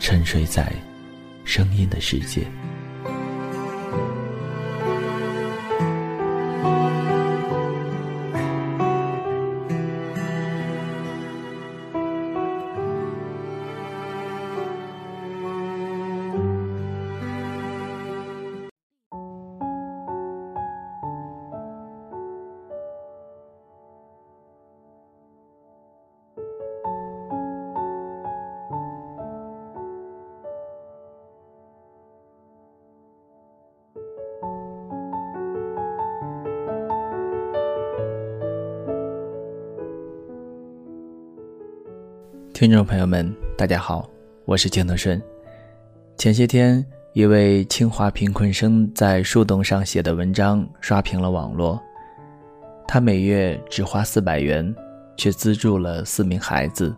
沉睡在声音的世界。听众朋友们，大家好，我是金德顺。前些天，一位清华贫困生在树洞上写的文章刷屏了网络。他每月只花四百元，却资助了四名孩子。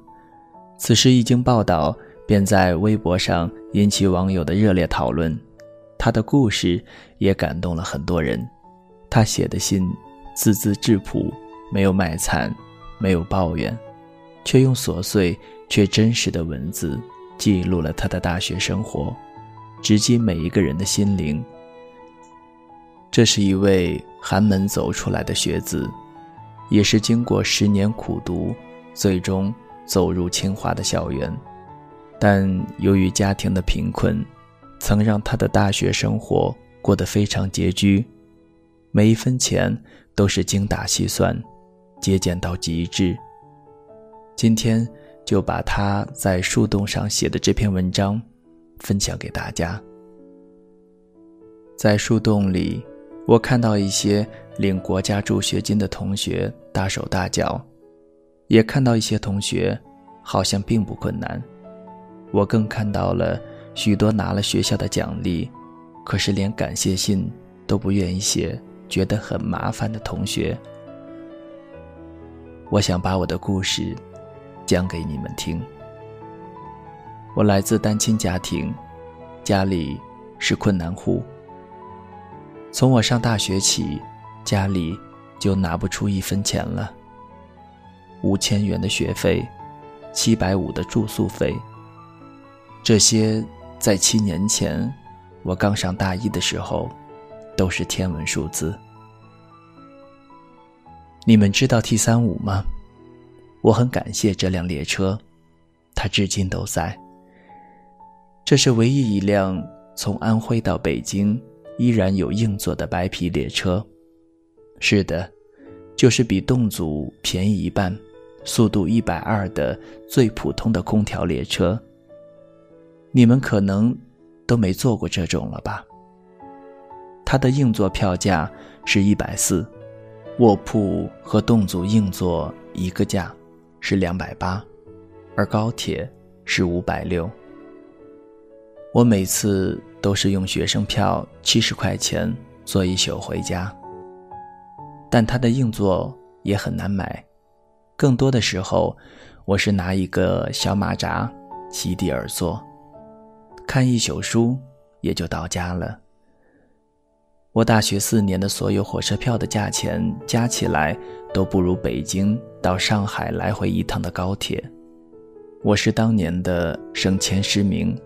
此事一经报道，便在微博上引起网友的热烈讨论。他的故事也感动了很多人。他写的信字字质朴，没有卖惨，没有抱怨。却用琐碎却真实的文字记录了他的大学生活，直击每一个人的心灵。这是一位寒门走出来的学子，也是经过十年苦读，最终走入清华的校园。但由于家庭的贫困，曾让他的大学生活过得非常拮据，每一分钱都是精打细算，节俭到极致。今天就把他在树洞上写的这篇文章分享给大家。在树洞里，我看到一些领国家助学金的同学大手大脚，也看到一些同学好像并不困难。我更看到了许多拿了学校的奖励，可是连感谢信都不愿意写，觉得很麻烦的同学。我想把我的故事。讲给你们听。我来自单亲家庭，家里是困难户。从我上大学起，家里就拿不出一分钱了。五千元的学费，七百五的住宿费，这些在七年前我刚上大一的时候，都是天文数字。你们知道 T 三五吗？我很感谢这辆列车，它至今都在。这是唯一一辆从安徽到北京依然有硬座的白皮列车。是的，就是比动组便宜一半、速度一百二的最普通的空调列车。你们可能都没坐过这种了吧？它的硬座票价是一百四，卧铺和动组硬座一个价。是两百八，而高铁是五百六。我每次都是用学生票七十块钱坐一宿回家。但它的硬座也很难买，更多的时候我是拿一个小马扎席地而坐，看一宿书也就到家了。我大学四年的所有火车票的价钱加起来都不如北京到上海来回一趟的高铁。我是当年的省前十名，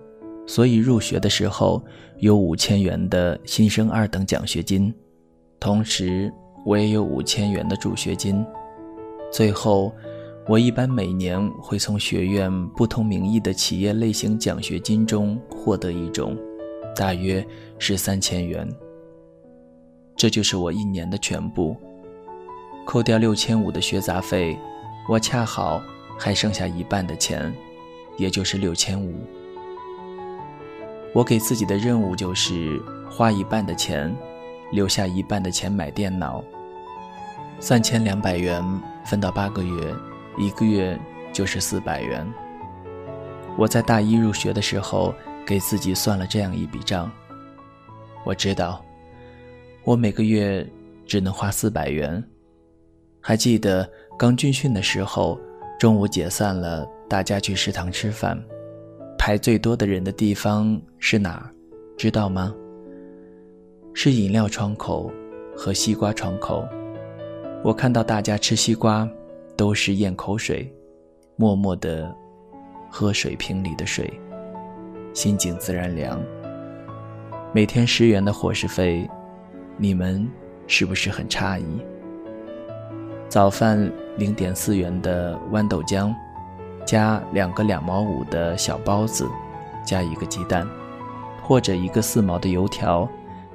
所以入学的时候有五千元的新生二等奖学金，同时我也有五千元的助学金。最后，我一般每年会从学院不同名义的企业类型奖学金中获得一种，大约是三千元。这就是我一年的全部。扣掉六千五的学杂费，我恰好还剩下一半的钱，也就是六千五。我给自己的任务就是花一半的钱，留下一半的钱买电脑。三千两百元分到八个月。一个月就是四百元。我在大一入学的时候给自己算了这样一笔账。我知道，我每个月只能花四百元。还记得刚军训的时候，中午解散了，大家去食堂吃饭，排最多的人的地方是哪儿？知道吗？是饮料窗口和西瓜窗口。我看到大家吃西瓜。都是咽口水，默默地喝水瓶里的水，心境自然凉。每天十元的伙食费，你们是不是很诧异？早饭零点四元的豌豆浆，加两个两毛五的小包子，加一个鸡蛋，或者一个四毛的油条，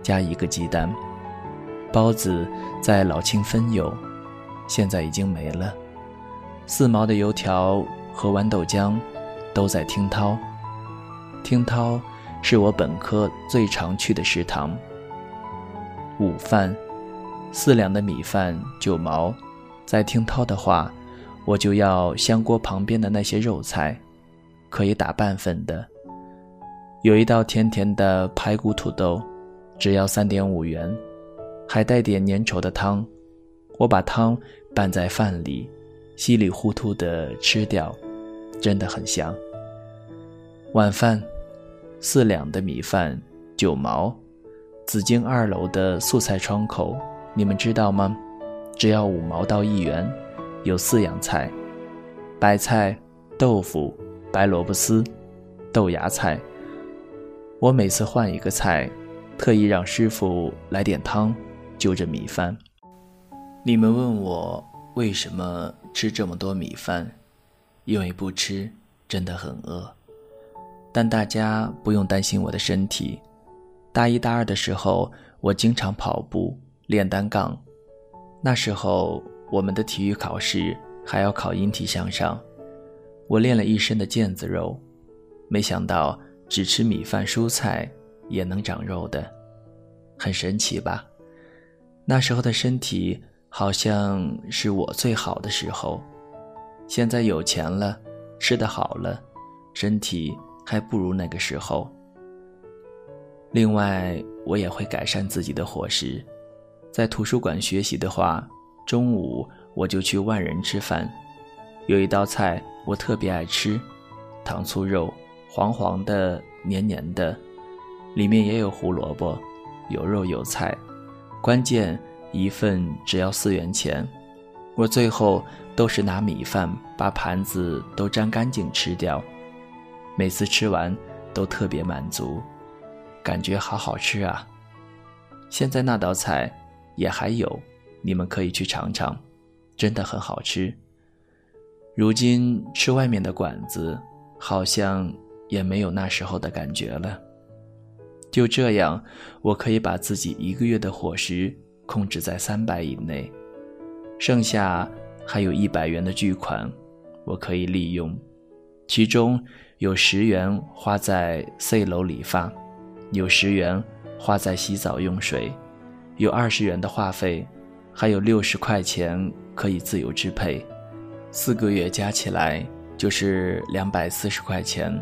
加一个鸡蛋。包子在老庆分有，现在已经没了。四毛的油条和豌豆浆，都在听涛。听涛是我本科最常去的食堂。午饭，四两的米饭九毛，在听涛的话，我就要香锅旁边的那些肉菜，可以打半份的。有一道甜甜的排骨土豆，只要三点五元，还带点粘稠的汤。我把汤拌在饭里。稀里糊涂的吃掉，真的很香。晚饭，四两的米饭九毛，紫荆二楼的素菜窗口，你们知道吗？只要五毛到一元，有四样菜：白菜、豆腐、白萝卜丝、豆芽菜。我每次换一个菜，特意让师傅来点汤，就着米饭。你们问我为什么？吃这么多米饭，因为不吃真的很饿。但大家不用担心我的身体。大一、大二的时候，我经常跑步练单杠。那时候我们的体育考试还要考引体向上，我练了一身的腱子肉。没想到只吃米饭蔬菜也能长肉的，很神奇吧？那时候的身体。好像是我最好的时候，现在有钱了，吃得好了，身体还不如那个时候。另外，我也会改善自己的伙食，在图书馆学习的话，中午我就去万人吃饭。有一道菜我特别爱吃，糖醋肉，黄黄的，黏黏的，里面也有胡萝卜，有肉有菜，关键。一份只要四元钱，我最后都是拿米饭把盘子都沾干净吃掉，每次吃完都特别满足，感觉好好吃啊！现在那道菜也还有，你们可以去尝尝，真的很好吃。如今吃外面的馆子，好像也没有那时候的感觉了。就这样，我可以把自己一个月的伙食。控制在三百以内，剩下还有一百元的巨款，我可以利用，其中有十元花在 C 楼理发，有十元花在洗澡用水，有二十元的话费，还有六十块钱可以自由支配，四个月加起来就是两百四十块钱，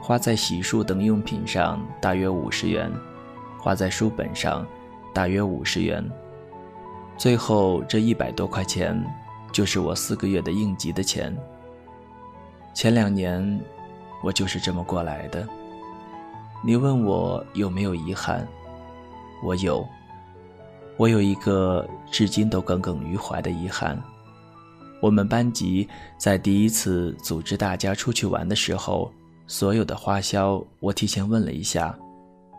花在洗漱等用品上大约五十元，花在书本上。大约五十元，最后这一百多块钱，就是我四个月的应急的钱。前两年，我就是这么过来的。你问我有没有遗憾？我有，我有一个至今都耿耿于怀的遗憾。我们班级在第一次组织大家出去玩的时候，所有的花销我提前问了一下，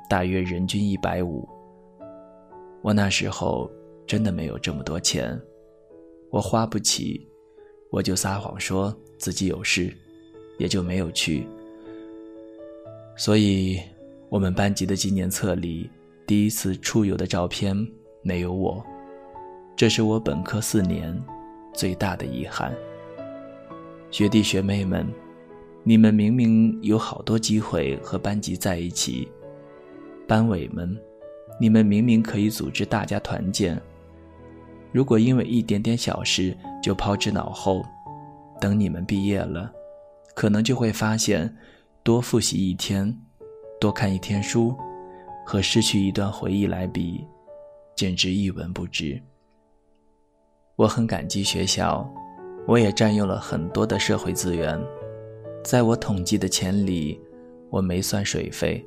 大约人均一百五。我那时候真的没有这么多钱，我花不起，我就撒谎说自己有事，也就没有去。所以，我们班级的纪念册里第一次出游的照片没有我，这是我本科四年最大的遗憾。学弟学妹们，你们明明有好多机会和班级在一起，班委们，你们明明可以组织大家团建。如果因为一点点小事就抛之脑后，等你们毕业了，可能就会发现，多复习一天，多看一天书，和失去一段回忆来比，简直一文不值。我很感激学校，我也占用了很多的社会资源，在我统计的钱里，我没算水费，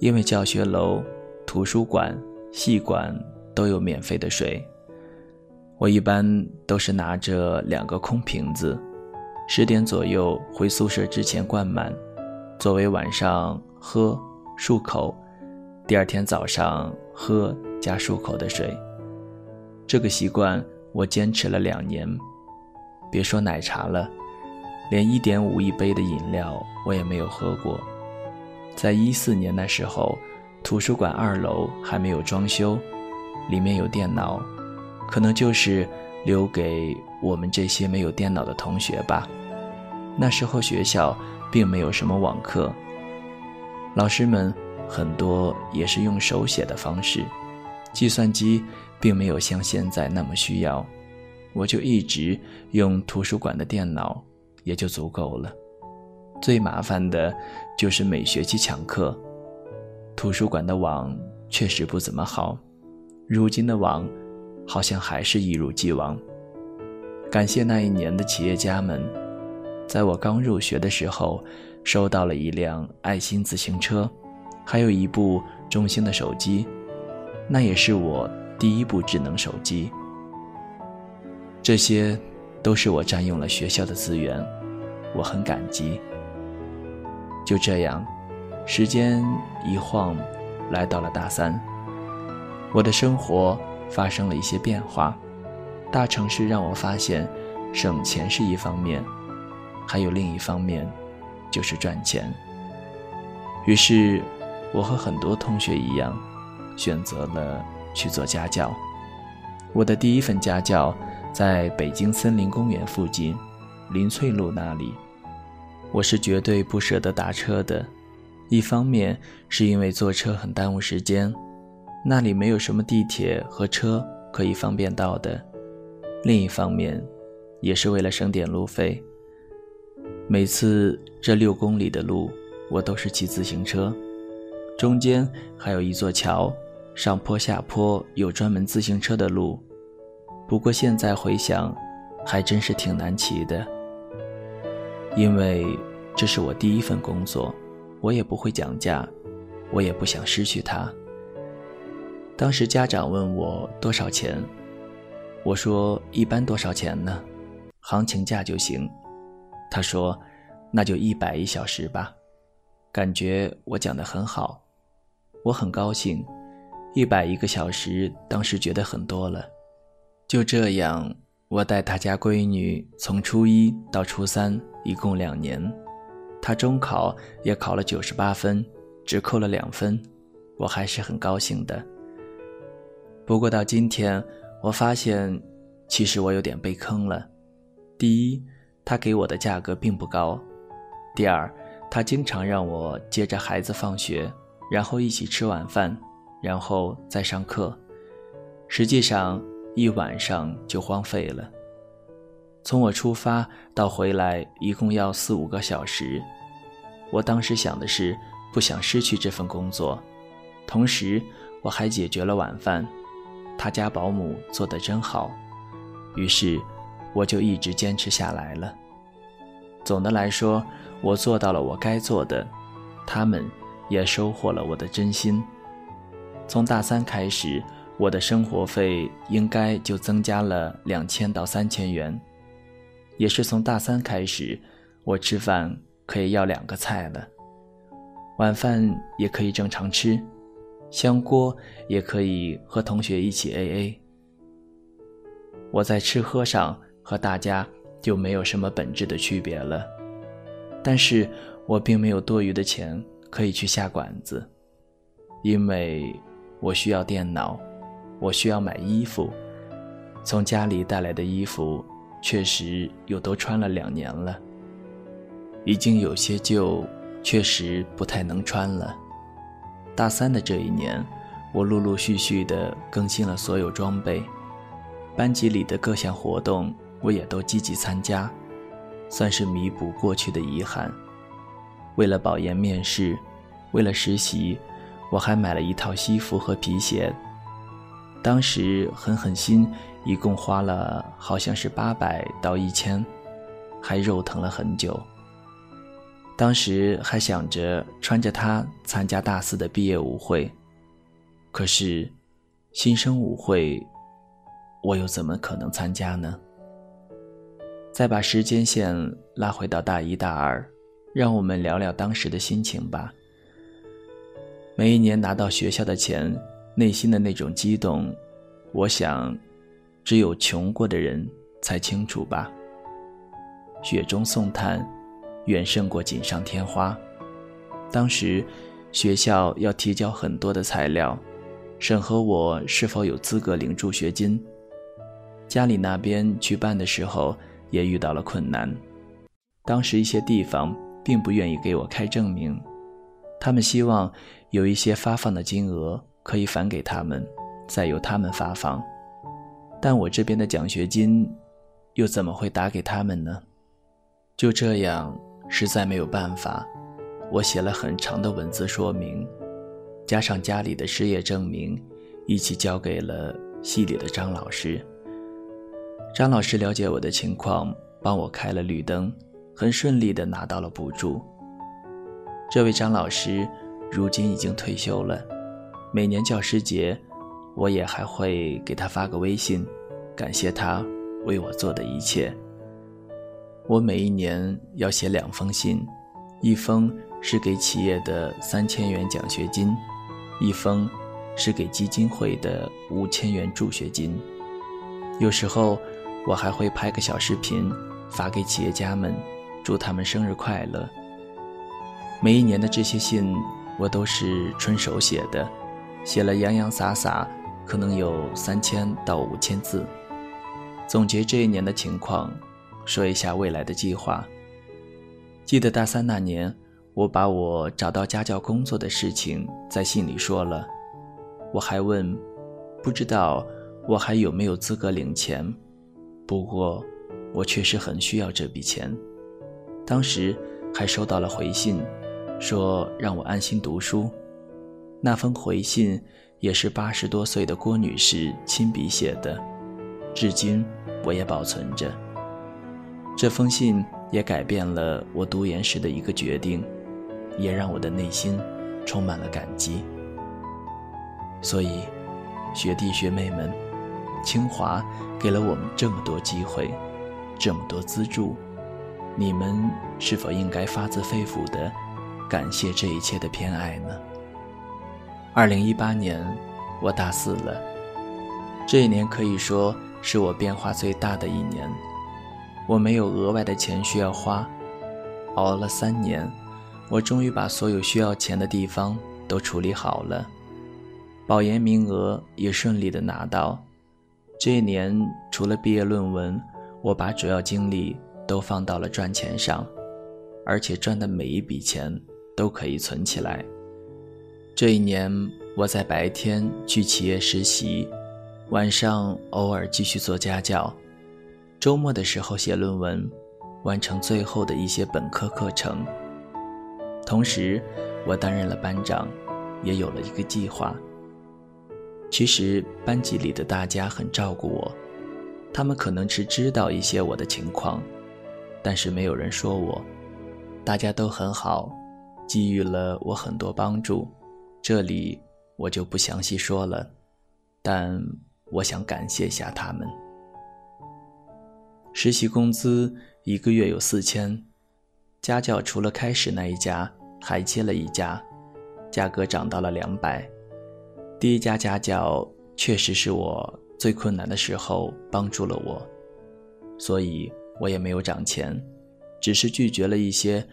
因为教学楼、图书馆、戏馆都有免费的水。我一般都是拿着两个空瓶子，十点左右回宿舍之前灌满，作为晚上喝漱口，第二天早上喝加漱口的水。这个习惯我坚持了两年，别说奶茶了，连一点五一杯的饮料我也没有喝过。在一四年那时候，图书馆二楼还没有装修，里面有电脑。可能就是留给我们这些没有电脑的同学吧。那时候学校并没有什么网课，老师们很多也是用手写的方式，计算机并没有像现在那么需要，我就一直用图书馆的电脑也就足够了。最麻烦的就是每学期抢课，图书馆的网确实不怎么好，如今的网。好像还是一如既往。感谢那一年的企业家们，在我刚入学的时候，收到了一辆爱心自行车，还有一部中兴的手机，那也是我第一部智能手机。这些都是我占用了学校的资源，我很感激。就这样，时间一晃，来到了大三，我的生活。发生了一些变化，大城市让我发现，省钱是一方面，还有另一方面，就是赚钱。于是，我和很多同学一样，选择了去做家教。我的第一份家教在北京森林公园附近，林翠路那里。我是绝对不舍得打车的，一方面是因为坐车很耽误时间。那里没有什么地铁和车可以方便到的。另一方面，也是为了省点路费。每次这六公里的路，我都是骑自行车，中间还有一座桥，上坡下坡有专门自行车的路。不过现在回想，还真是挺难骑的。因为这是我第一份工作，我也不会讲价，我也不想失去它。当时家长问我多少钱，我说一般多少钱呢？行情价就行。他说，那就一百一小时吧。感觉我讲的很好，我很高兴。一百一个小时，当时觉得很多了。就这样，我带他家闺女从初一到初三，一共两年。他中考也考了九十八分，只扣了两分，我还是很高兴的。不过到今天，我发现，其实我有点被坑了。第一，他给我的价格并不高；第二，他经常让我接着孩子放学，然后一起吃晚饭，然后再上课。实际上，一晚上就荒废了。从我出发到回来，一共要四五个小时。我当时想的是，不想失去这份工作，同时我还解决了晚饭。他家保姆做的真好，于是我就一直坚持下来了。总的来说，我做到了我该做的，他们也收获了我的真心。从大三开始，我的生活费应该就增加了两千到三千元。也是从大三开始，我吃饭可以要两个菜了，晚饭也可以正常吃。香锅也可以和同学一起 A A。我在吃喝上和大家就没有什么本质的区别了。但是我并没有多余的钱可以去下馆子，因为我需要电脑，我需要买衣服。从家里带来的衣服，确实又都穿了两年了，已经有些旧，确实不太能穿了。大三的这一年，我陆陆续续的更新了所有装备，班级里的各项活动我也都积极参加，算是弥补过去的遗憾。为了保研面试，为了实习，我还买了一套西服和皮鞋。当时狠狠心，一共花了好像是八百到一千，还肉疼了很久。当时还想着穿着它参加大四的毕业舞会，可是新生舞会，我又怎么可能参加呢？再把时间线拉回到大一、大二，让我们聊聊当时的心情吧。每一年拿到学校的钱，内心的那种激动，我想，只有穷过的人才清楚吧。雪中送炭。远胜过锦上添花。当时，学校要提交很多的材料，审核我是否有资格领助学金。家里那边去办的时候也遇到了困难。当时一些地方并不愿意给我开证明，他们希望有一些发放的金额可以返给他们，再由他们发放。但我这边的奖学金，又怎么会打给他们呢？就这样。实在没有办法，我写了很长的文字说明，加上家里的失业证明，一起交给了系里的张老师。张老师了解我的情况，帮我开了绿灯，很顺利地拿到了补助。这位张老师如今已经退休了，每年教师节，我也还会给他发个微信，感谢他为我做的一切。我每一年要写两封信，一封是给企业的三千元奖学金，一封是给基金会的五千元助学金。有时候我还会拍个小视频发给企业家们，祝他们生日快乐。每一年的这些信我都是纯手写的，写了洋洋洒洒，可能有三千到五千字，总结这一年的情况。说一下未来的计划。记得大三那年，我把我找到家教工作的事情在信里说了。我还问，不知道我还有没有资格领钱。不过，我确实很需要这笔钱。当时还收到了回信，说让我安心读书。那封回信也是八十多岁的郭女士亲笔写的，至今我也保存着。这封信也改变了我读研时的一个决定，也让我的内心充满了感激。所以，学弟学妹们，清华给了我们这么多机会，这么多资助，你们是否应该发自肺腑的感谢这一切的偏爱呢？二零一八年，我大四了，这一年可以说是我变化最大的一年。我没有额外的钱需要花，熬了三年，我终于把所有需要钱的地方都处理好了，保研名额也顺利的拿到。这一年除了毕业论文，我把主要精力都放到了赚钱上，而且赚的每一笔钱都可以存起来。这一年我在白天去企业实习，晚上偶尔继续做家教。周末的时候写论文，完成最后的一些本科课程。同时，我担任了班长，也有了一个计划。其实班级里的大家很照顾我，他们可能是知道一些我的情况，但是没有人说我。大家都很好，给予了我很多帮助，这里我就不详细说了，但我想感谢下他们。实习工资一个月有四千，家教除了开始那一家，还接了一家，价格涨到了两百。第一家家教确实是我最困难的时候帮助了我，所以我也没有涨钱，只是拒绝了一些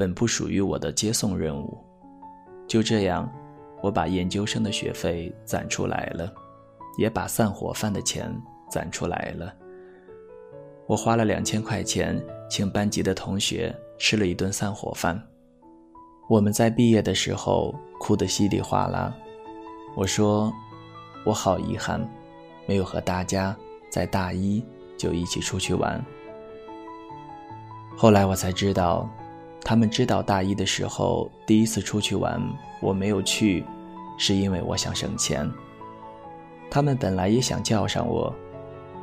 本不属于我的接送任务。就这样，我把研究生的学费攒出来了，也把散伙饭的钱攒出来了。我花了两千块钱请班级的同学吃了一顿散伙饭。我们在毕业的时候哭得稀里哗啦。我说，我好遗憾，没有和大家在大一就一起出去玩。后来我才知道，他们知道大一的时候第一次出去玩我没有去，是因为我想省钱。他们本来也想叫上我，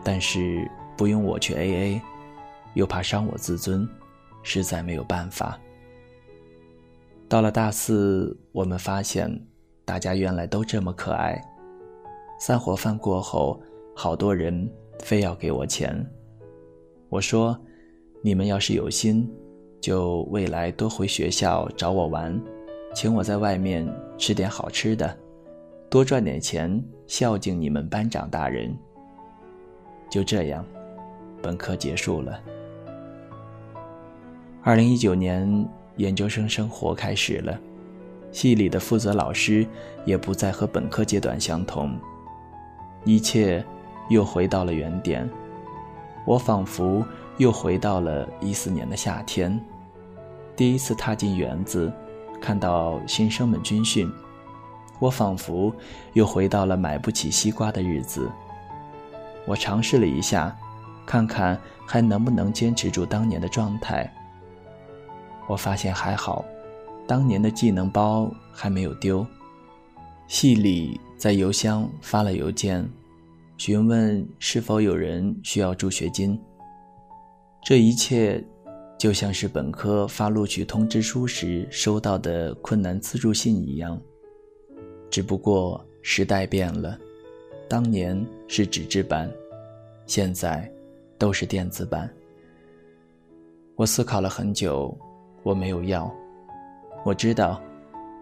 但是不用我去 AA，又怕伤我自尊，实在没有办法。到了大四，我们发现大家原来都这么可爱。散伙饭过后，好多人非要给我钱，我说。你们要是有心，就未来多回学校找我玩，请我在外面吃点好吃的，多赚点钱孝敬你们班长大人。就这样，本科结束了。二零一九年研究生生活开始了，系里的负责老师也不再和本科阶段相同，一切又回到了原点。我仿佛。又回到了一四年的夏天，第一次踏进园子，看到新生们军训，我仿佛又回到了买不起西瓜的日子。我尝试了一下，看看还能不能坚持住当年的状态。我发现还好，当年的技能包还没有丢。系里在邮箱发了邮件，询问是否有人需要助学金。这一切，就像是本科发录取通知书时收到的困难资助信一样。只不过时代变了，当年是纸质版，现在都是电子版。我思考了很久，我没有要。我知道，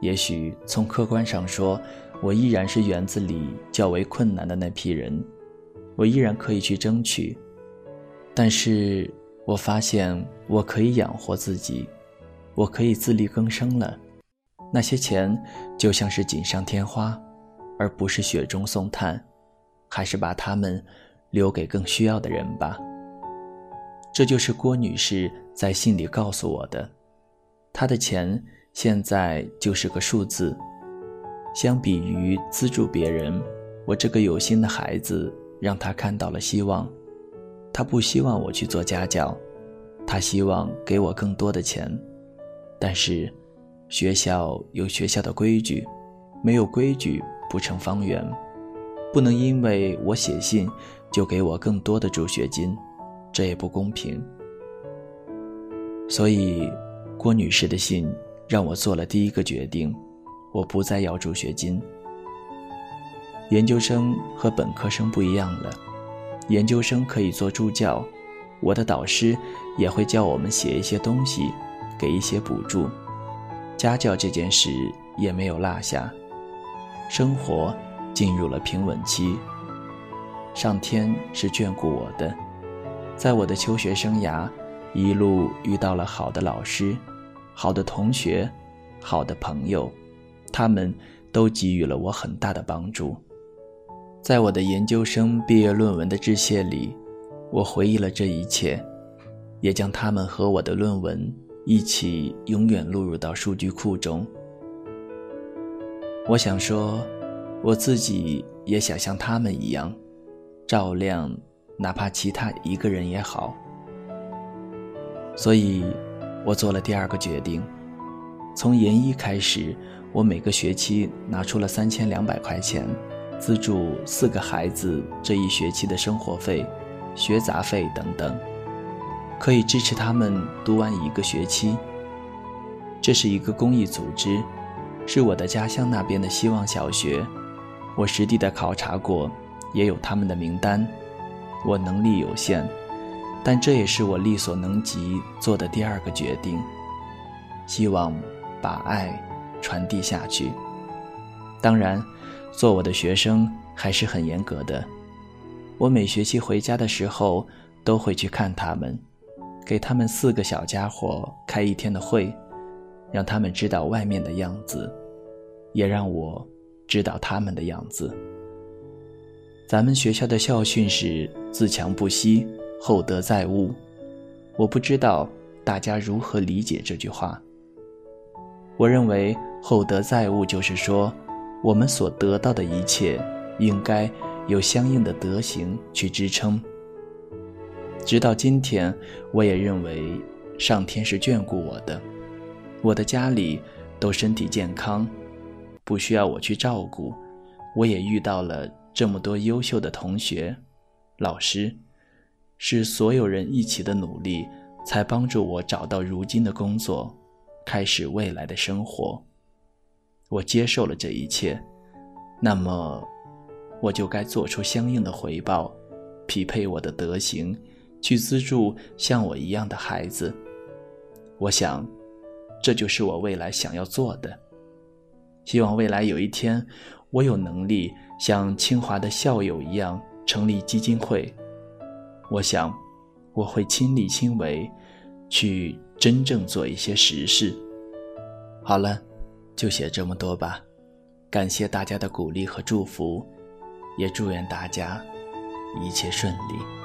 也许从客观上说，我依然是园子里较为困难的那批人，我依然可以去争取，但是。我发现我可以养活自己，我可以自力更生了。那些钱就像是锦上添花，而不是雪中送炭。还是把它们留给更需要的人吧。这就是郭女士在信里告诉我的。她的钱现在就是个数字。相比于资助别人，我这个有心的孩子让她看到了希望。他不希望我去做家教，他希望给我更多的钱，但是学校有学校的规矩，没有规矩不成方圆，不能因为我写信就给我更多的助学金，这也不公平。所以，郭女士的信让我做了第一个决定，我不再要助学金。研究生和本科生不一样了。研究生可以做助教，我的导师也会教我们写一些东西，给一些补助。家教这件事也没有落下，生活进入了平稳期。上天是眷顾我的，在我的求学生涯，一路遇到了好的老师、好的同学、好的朋友，他们都给予了我很大的帮助。在我的研究生毕业论文的致谢里，我回忆了这一切，也将他们和我的论文一起永远录入到数据库中。我想说，我自己也想像他们一样，照亮哪怕其他一个人也好。所以，我做了第二个决定：从研一开始，我每个学期拿出了三千两百块钱。资助四个孩子这一学期的生活费、学杂费等等，可以支持他们读完一个学期。这是一个公益组织，是我的家乡那边的希望小学。我实地的考察过，也有他们的名单。我能力有限，但这也是我力所能及做的第二个决定。希望把爱传递下去。当然。做我的学生还是很严格的，我每学期回家的时候都会去看他们，给他们四个小家伙开一天的会，让他们知道外面的样子，也让我知道他们的样子。咱们学校的校训是“自强不息，厚德载物”。我不知道大家如何理解这句话。我认为“厚德载物”就是说，我们所得到的一切，应该有相应的德行去支撑。直到今天，我也认为上天是眷顾我的，我的家里都身体健康，不需要我去照顾，我也遇到了。这么多优秀的同学、老师，是所有人一起的努力，才帮助我找到如今的工作，开始未来的生活。我接受了这一切，那么，我就该做出相应的回报，匹配我的德行，去资助像我一样的孩子。我想，这就是我未来想要做的。希望未来有一天，我有能力。像清华的校友一样成立基金会，我想我会亲力亲为，去真正做一些实事。好了，就写这么多吧。感谢大家的鼓励和祝福，也祝愿大家一切顺利。